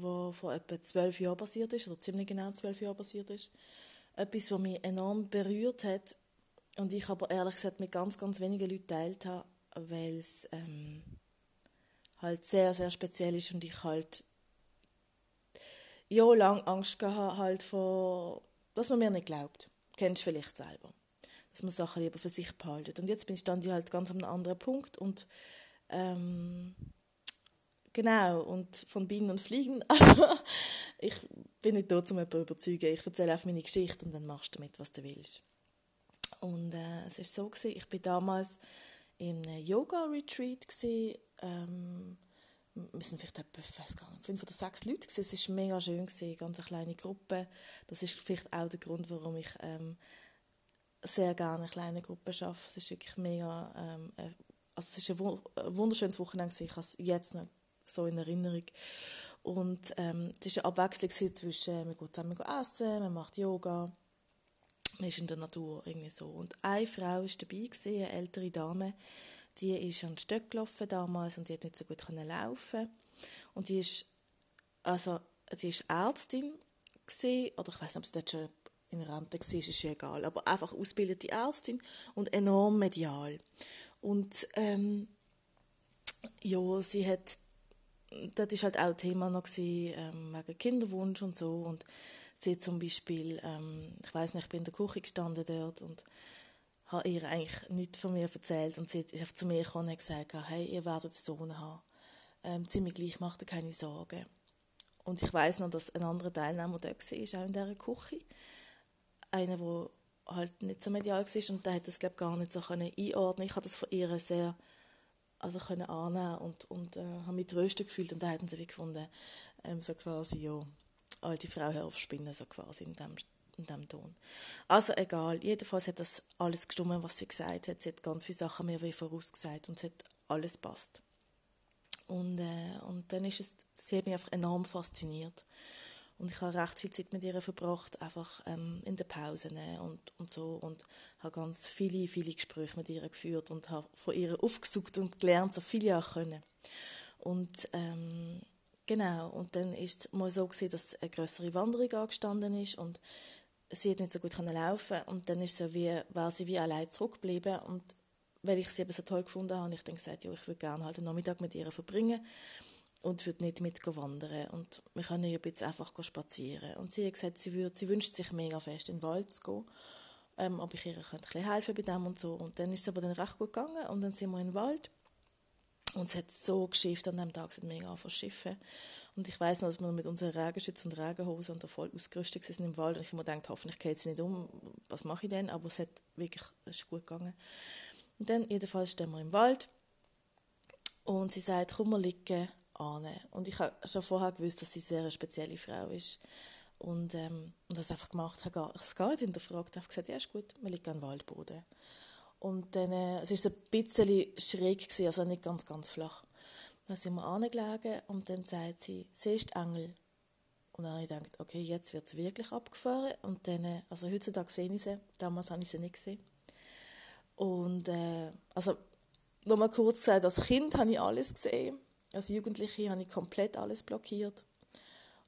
die vor etwa zwölf Jahren passiert ist, oder ziemlich genau zwölf Jahren passiert ist. Etwas, was mich enorm berührt hat und ich aber ehrlich gesagt mit ganz, ganz wenigen Leuten geteilt habe, weil es ähm, halt sehr, sehr speziell ist und ich halt jahrelang Angst gehabt halt vor, dass man mir nicht glaubt. Kennst du vielleicht selber. Dass man Sachen lieber für sich behaltet. Und jetzt bin ich dann halt ganz an einem anderen Punkt und ähm, Genau, und von Bienen und Fliegen. Also, ich bin nicht da, um jemanden zu überzeugen. Ich erzähle einfach meine Geschichte und dann machst du damit, was du willst. Und äh, es war so, gewesen, ich war damals einem Yoga-Retreat. Ähm, wir sind vielleicht etwa, fünf oder sechs Leute. Gewesen. Es war mega schön, gewesen, ganz eine kleine Gruppe. Das ist vielleicht auch der Grund, warum ich ähm, sehr gerne eine kleine Gruppe arbeite. Es ist wirklich mega, ähm, äh, also es war ein wunderschönes Wochenende. Ich habe es jetzt noch so in Erinnerung. Und ähm, es war eine Abwechslung zwischen, man geht zusammen essen, man macht Yoga, man ist in der Natur, irgendwie so. Und eine Frau war dabei, eine ältere Dame, die ist an den Stöcken gelaufen damals und die hat nicht so gut können laufen Und die ist, also, die ist Ärztin gewesen, oder ich weiß nicht, ob sie dort schon in Rente war, ist ja egal, aber einfach ausgebildete Ärztin und enorm medial. Und ähm, ja, sie hat das war halt auch Thema noch gewesen, ähm, wegen Kinderwunsch und so. Und sie zum Beispiel, ähm, ich weiß nicht, ich bin in der Küche gestanden dort und habe ihr eigentlich nichts von mir erzählt. Und sie ist einfach zu mir gekommen und gesagt, hey, ihr werdet einen Sohn haben, ähm, ziemlich gleich, macht ihr keine Sorgen. Und ich weiß noch, dass ein anderer Teilnehmer da war, auch in dieser Küche, einer, der halt nicht so medial war. Und der hat das, glaube gar nicht so einordnen. Ich habe das von ihr sehr also können annehmen und, und äh, habe mich trösten gefühlt und da hatten sie wie gefunden, ähm, so quasi, ja, alte Frau hör auf so quasi in dem, in dem Ton. Also egal, jedenfalls hat das alles gestimmt, was sie gesagt hat. Sie hat ganz viele Sachen mir wie vorausgesagt und es hat alles passt. Und, äh, und dann ist es, sie hat mich einfach enorm fasziniert. Und ich habe recht viel Zeit mit ihr verbracht, einfach ähm, in den Pausen und, und so. Und habe ganz viele, viele Gespräche mit ihr geführt und habe von ihr aufgesucht und gelernt, so viel ich können. Und ähm, genau, und dann ist es mal so gewesen, dass eine größere Wanderung angestanden ist und sie hat nicht so gut können laufen und dann ist so wie, war sie wie allein zurückgeblieben und weil ich sie eben so toll gefunden habe, habe ich dann gesagt, ja, ich würde gerne halt den Nachmittag mit ihr verbringen und würde nicht mit wandern und wir können ja jetzt einfach spazieren. Und sie hat gesagt, sie, würde, sie wünscht sich mega fest, in den Wald zu gehen, ähm, ob ich ihr ein bisschen helfen bei dem und so. Und dann ist es aber dann recht gut gegangen und dann sind wir in den Wald und es hat so geschifft an dem Tag, hat mega angefangen schiffen. Und ich weiß noch, dass wir mit unseren Regenschützen und Regenhosen und voll ausgerüstet sind im Wald und ich mir gedacht, hoffentlich geht es nicht um, was mache ich denn? Aber es hat wirklich, es ist gut gegangen. Und dann jedenfalls stehen wir im Wald und sie sagt, komm mal liegen annehmen. Und ich habe schon vorher gewusst, dass sie eine sehr spezielle Frau ist. Und, ähm, und das einfach gemacht, habe es gar hinterfragt, habe gesagt, ja ist gut, wir liegen am Waldboden. Und dann, äh, es war ein bisschen schräg, gewesen, also nicht ganz, ganz flach. Dann sind wir angelegen und dann sagt sie, siehst du Engel? Und dann habe ich gedacht, okay, jetzt wird es wirklich abgefahren. Und dann, äh, also heutzutage sehe ich sie, damals habe ich sie nicht gesehen. Und, äh, also, nochmal kurz gesagt, als Kind habe ich alles gesehen. Als Jugendliche habe ich komplett alles blockiert.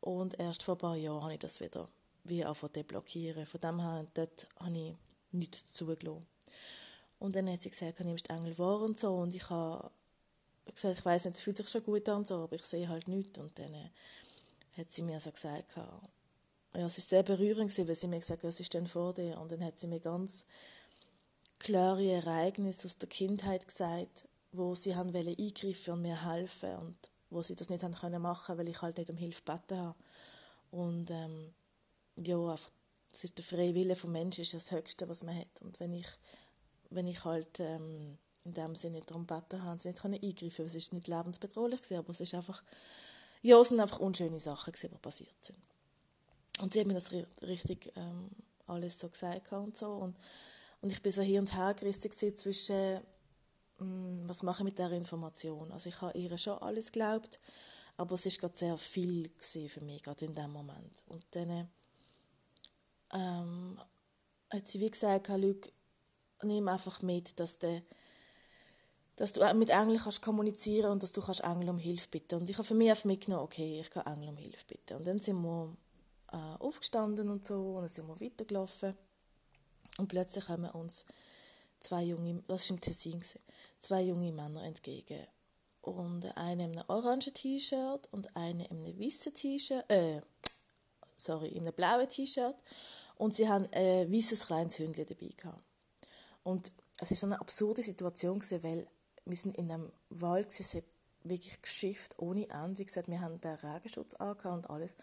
Und erst vor ein paar Jahren habe ich das wieder wie angefangen zu blockieren. Von dem her dort habe ich nichts zugelassen. Und dann hat sie gesagt, du nimmst Engel wahr und so. Und ich habe gesagt, ich weiß nicht, es fühlt sich schon gut an, so, aber ich sehe halt nichts. Und dann äh, hat sie mir so gesagt, ja, es war sehr berührend, weil sie mir gesagt hat, was ist denn vor dir? Und dann hat sie mir ganz klare Ereignisse aus der Kindheit gesagt, wo sie haben wollen eingreifen und mir helfen und wo sie das nicht haben können machen, weil ich halt nicht um Hilfe gebeten habe. Und ähm, ja, einfach, das ist der freie Wille vom Menschen ist das Höchste, was man hat. Und wenn ich, wenn ich halt ähm, in dem Sinne nicht darum gebeten habe, sie nicht können eingreifen, es ist nicht lebensbedrohlich gewesen, aber es ist einfach ja, es sind einfach unschöne Sachen, die passiert sind. Und sie hat mir das richtig ähm, alles so gesagt und so. Und, und ich bin so hier und her gerissen zwischen, was mache ich mit dieser Information. Also ich habe ihr schon alles geglaubt, aber es war gerade sehr viel für mich, gerade in dem Moment. Und dann ähm, hat sie wie gesagt, Luke, nimm einfach mit, dass der dass du mit Engeln kannst kommunizieren und dass du kannst Engel um Hilfe bitten. Und ich habe für mich einfach mitgenommen, okay, ich kann Engel um Hilfe bitten. Und dann sind wir äh, aufgestanden und so und dann sind wir weitergelaufen. Und plötzlich kommen uns zwei junge, das war im Tessin, zwei junge Männer entgegen. Und einer in einem orangen T-Shirt und einer in einem weißen T-Shirt, äh, sorry, in einem blauen T-Shirt. Und sie haben ein weißes kleines Hündchen dabei gehabt. Und es war so eine absurde Situation, weil wir sind in einem Wald, es wirklich geschifft ohne Ende. Wie gesagt, wir haben den Regenschutz und alles.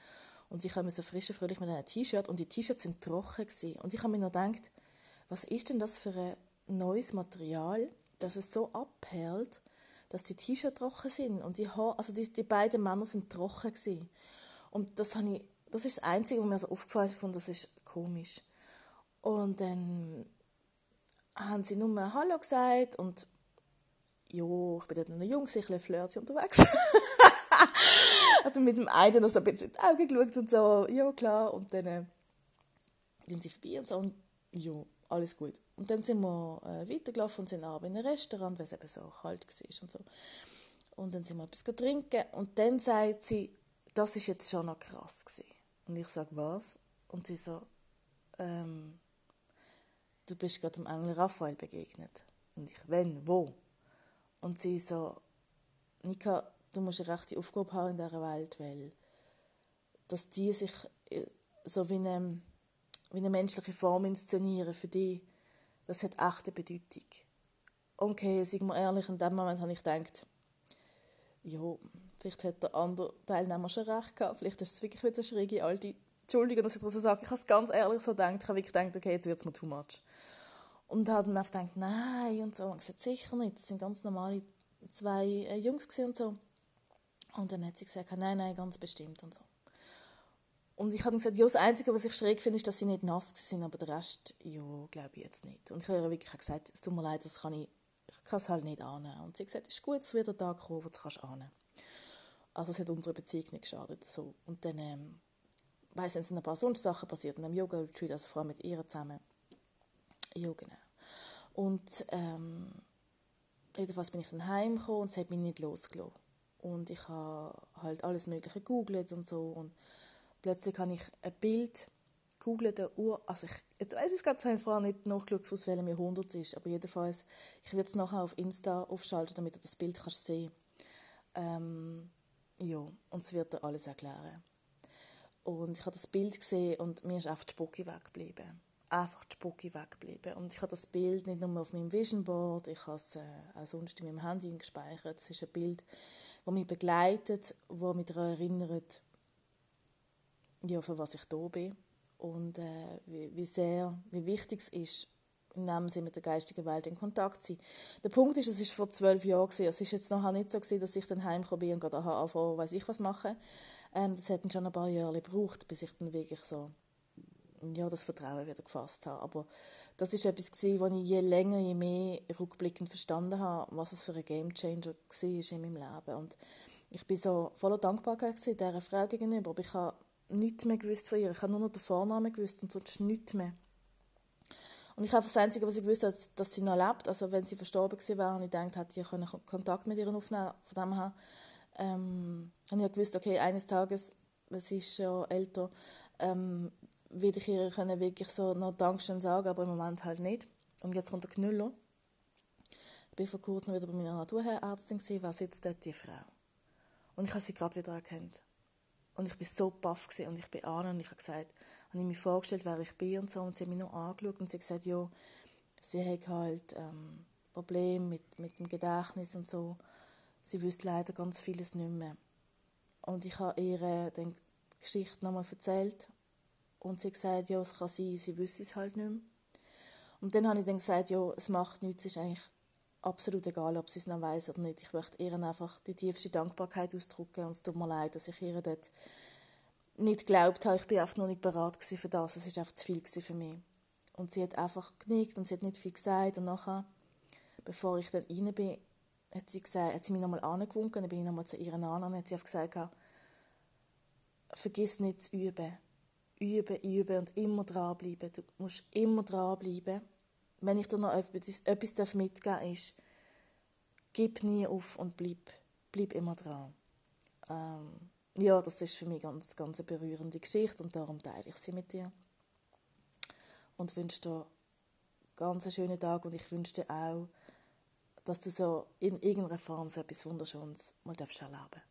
Und ich habe so frisch und fröhlich mit einem T-Shirt und die T-Shirts sind trocken gewesen. Und ich habe mir noch gedacht, was ist denn das für ein neues Material, dass es so abperlt, dass die T-Shirts trocken sind und die Haare, also die, die beiden Männer sind trocken gewesen. Und das habe ich, das ist das Einzige, was mir so aufgefallen ist, und das ist komisch. Und dann haben sie nur Hallo gesagt und jo, ich bin dort noch jung, ein bisschen flirty unterwegs. hat mit dem einen noch so ein bisschen in die Augen geschaut und so, ja klar, und dann äh, sind sie vorbei und so, und ja, alles gut. Und dann sind wir äh, weitergelaufen und sind abends in ein Restaurant, weil es eben so kalt war und so. Und dann sind wir etwas trinken und dann sagt sie, das ist jetzt schon noch krass gewesen. Und ich sage, was? Und sie so, ähm, du bist gerade dem Engel Raphael begegnet. Und ich, wenn, wo? Und sie so, Nika, du musst eine rechte Aufgabe haben in dieser Welt, weil dass die sich äh, so wie eine, wie eine menschliche Form inszenieren für die, das hat echte Bedeutung. Okay, sagen wir ehrlich, in dem Moment habe ich gedacht, ja, vielleicht hat der andere Teilnehmer schon recht gehabt, vielleicht ist es wirklich wieder eine schräge alte Entschuldigung, dass ich das so sage, ich habe es ganz ehrlich so gedacht, ich habe wirklich gedacht, okay, jetzt wird es mir too much. Und habe dann einfach gedacht, nein und so. Und gesagt, sicher nicht, das sind ganz normale zwei äh, Jungs und so. Und dann hat sie gesagt, nein, nein, ganz bestimmt und so. Und ich habe gesagt, ja, das Einzige, was ich schräg finde, ist, dass sie nicht nass sind, aber der Rest, ja, glaube ich jetzt nicht. Und ich habe ihr wirklich gesagt, es tut mir leid, das kann ich, ich kann es halt nicht annehmen. Und sie hat gesagt, es ist gut, es wird ein Tag kommen, wo du es annehmen Also es hat unserer Beziehung nicht geschadet. So. Und dann, ähm, weiss, sind ein paar sonst Sachen passiert in einem Yoga-Retreat, also vor allem mit ihr zusammen. Ja, genau. Und ähm, jedenfalls bin ich dann heimgekommen und es hat mich nicht losgelassen. Und ich habe halt alles Mögliche gegoogelt und so. Und plötzlich habe ich ein Bild gegoogelt, der Uhr. Also ich, jetzt weiß ich es gerade einfach nicht nachgeschaut, aus welchem Jahrhundert es ist. Aber jedenfalls, ich werde es nachher auf Insta aufschalten, damit du das Bild kannst sehen ähm, Ja, und es wird dir alles erklären. Und ich habe das Bild gesehen und mir ist einfach die Spucke weggeblieben einfach die Spucke weggeblieben. Und ich habe das Bild nicht nur auf meinem Vision Board, ich habe es äh, auch sonst in meinem Handy gespeichert. Es ist ein Bild, das mich begleitet, das mich daran erinnert, ja, für was ich da bin und äh, wie, wie sehr, wie wichtig es ist, in dem Sinne mit der geistigen Welt in Kontakt zu sein. Der Punkt ist, es ist vor zwölf Jahren. Es ist jetzt nachher nicht so gewesen, dass ich dann heimgekommen bin und gerade anfangen, weiß ich was machen. Ähm, das hat schon ein paar Jahre gebraucht, bis ich dann wirklich so ja, das Vertrauen wieder gefasst habe. Aber das ist etwas gewesen, was ich je länger, je mehr rückblickend verstanden habe, was es für ein Gamechanger war in meinem Leben. Und ich bin so voller Dankbarkeit dieser Frau gegenüber, aber ich habe nichts mehr gewusst von ihr. Ich habe nur noch den Vornamen gewusst und sonst nichts mehr. Und ich habe das Einzige, was ich gewusst habe, dass sie noch lebt. Also wenn sie verstorben gewesen wäre, und ich gedacht, hätte ich Kontakt mit ihr aufnehmen Von dem her ähm, habe ich gewusst, okay, eines Tages, sie ist schon älter, ähm, würde ich ihr können wirklich so noch Dankeschön sagen, aber im Moment halt nicht. Und jetzt kommt der Knüller. Ich war vor kurzem wieder bei meiner Naturärztin, was sitzt dort die Frau. Und ich habe sie gerade wieder erkannt. Und ich war so baff und ich bin an und ich habe gesagt, habe ich mir vorgestellt, wer ich bin und so. Und sie hat mich noch angeschaut und sie hat gesagt, ja, sie hat halt ähm, Probleme mit, mit dem Gedächtnis und so. Sie wüsste leider ganz vieles nicht mehr. Und ich habe ihr die Geschichte nochmal erzählt und sie hat gesagt, ja, es kann sein, sie wüsste es halt nicht mehr. Und dann habe ich dann gesagt, ja, es macht nichts, es ist eigentlich absolut egal, ob sie es noch weiß oder nicht. Ich möchte ihr einfach die tiefste Dankbarkeit ausdrücken und es tut mir leid, dass ich ihr dort nicht geglaubt habe. Ich bin einfach noch nicht bereit für das. Es war einfach zu viel für mich. Und sie hat einfach genickt und sie hat nicht viel gesagt. Und nachher, bevor ich dann rein bin, hat sie, gesagt, hat sie mich nochmal angewunken. Dann bin ich nochmal zu ihr an und hat sie einfach gesagt, vergiss nicht zu üben. Üben, üben und immer dranbleiben. Du musst immer dranbleiben. Wenn ich dir noch etwas, etwas mitgeben darf, ist, gib nie auf und bleib, bleib immer dran. Ähm, ja, das ist für mich ganz, ganz eine berührende Geschichte und darum teile ich sie mit dir. Und wünsche dir ganz einen schönen Tag und ich wünsche dir auch, dass du so in irgendeiner Form so etwas Wunderschönes mal erleben darfst.